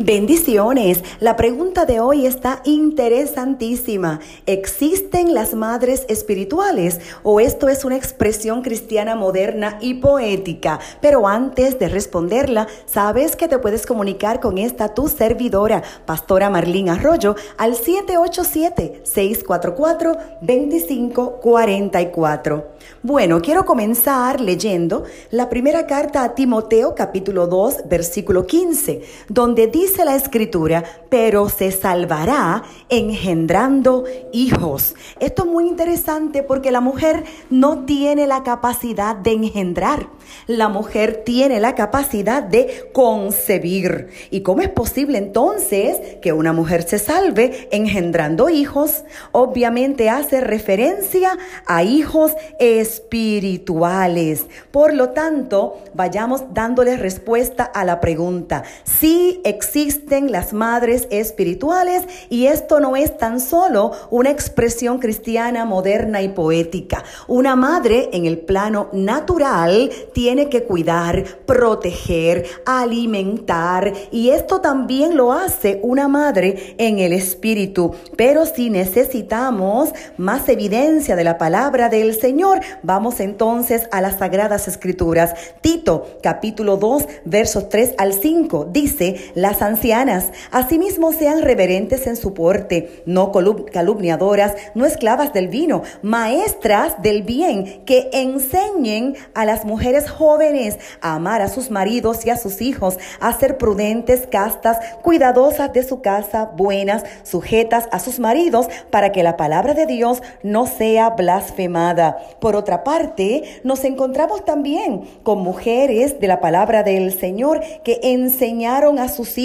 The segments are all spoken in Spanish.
Bendiciones. La pregunta de hoy está interesantísima. ¿Existen las madres espirituales o esto es una expresión cristiana moderna y poética? Pero antes de responderla, sabes que te puedes comunicar con esta tu servidora, Pastora Marlín Arroyo, al 787-644-2544. Bueno, quiero comenzar leyendo la primera carta a Timoteo capítulo 2 versículo 15, donde dice dice la escritura, pero se salvará engendrando hijos. Esto es muy interesante porque la mujer no tiene la capacidad de engendrar. La mujer tiene la capacidad de concebir. ¿Y cómo es posible entonces que una mujer se salve engendrando hijos? Obviamente hace referencia a hijos espirituales. Por lo tanto, vayamos dándole respuesta a la pregunta. Si existe existen las madres espirituales y esto no es tan solo una expresión cristiana moderna y poética. Una madre en el plano natural tiene que cuidar, proteger, alimentar y esto también lo hace una madre en el espíritu. Pero si necesitamos más evidencia de la palabra del Señor, vamos entonces a las sagradas escrituras. Tito capítulo 2 versos 3 al 5 dice, las ancianas, asimismo sean reverentes en su porte, no calumniadoras, no esclavas del vino, maestras del bien, que enseñen a las mujeres jóvenes a amar a sus maridos y a sus hijos, a ser prudentes, castas, cuidadosas de su casa, buenas, sujetas a sus maridos, para que la palabra de Dios no sea blasfemada. Por otra parte, nos encontramos también con mujeres de la palabra del Señor que enseñaron a sus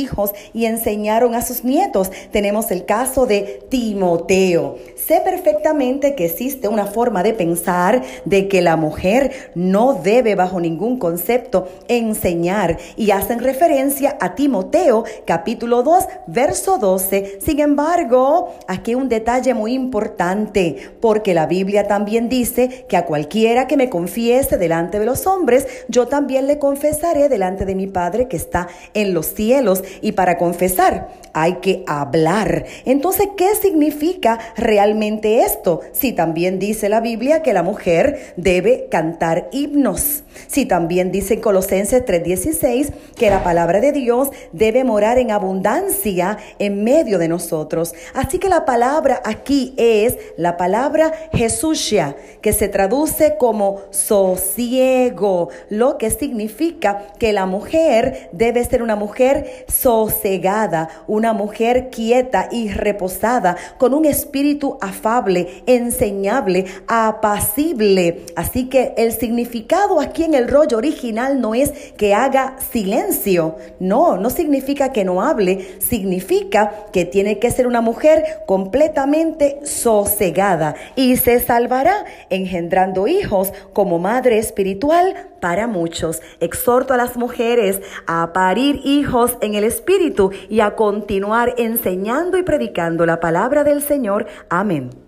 y enseñaron a sus nietos. Tenemos el caso de Timoteo. Sé perfectamente que existe una forma de pensar de que la mujer no debe bajo ningún concepto enseñar y hacen referencia a Timoteo capítulo 2 verso 12. Sin embargo, aquí un detalle muy importante porque la Biblia también dice que a cualquiera que me confiese delante de los hombres, yo también le confesaré delante de mi Padre que está en los cielos y para confesar hay que hablar. Entonces, ¿qué significa realmente esto? Si también dice la Biblia que la mujer debe cantar himnos. Si también dice en Colosenses 3:16 que la palabra de Dios debe morar en abundancia en medio de nosotros. Así que la palabra aquí es la palabra Jesusia, que se traduce como sosiego, lo que significa que la mujer debe ser una mujer sosegada, una mujer quieta y reposada, con un espíritu afable, enseñable, apacible. Así que el significado aquí en el rollo original no es que haga silencio, no, no significa que no hable, significa que tiene que ser una mujer completamente sosegada y se salvará engendrando hijos como madre espiritual para muchos. Exhorto a las mujeres a parir hijos en el Espíritu y a continuar enseñando y predicando la palabra del Señor. Amén.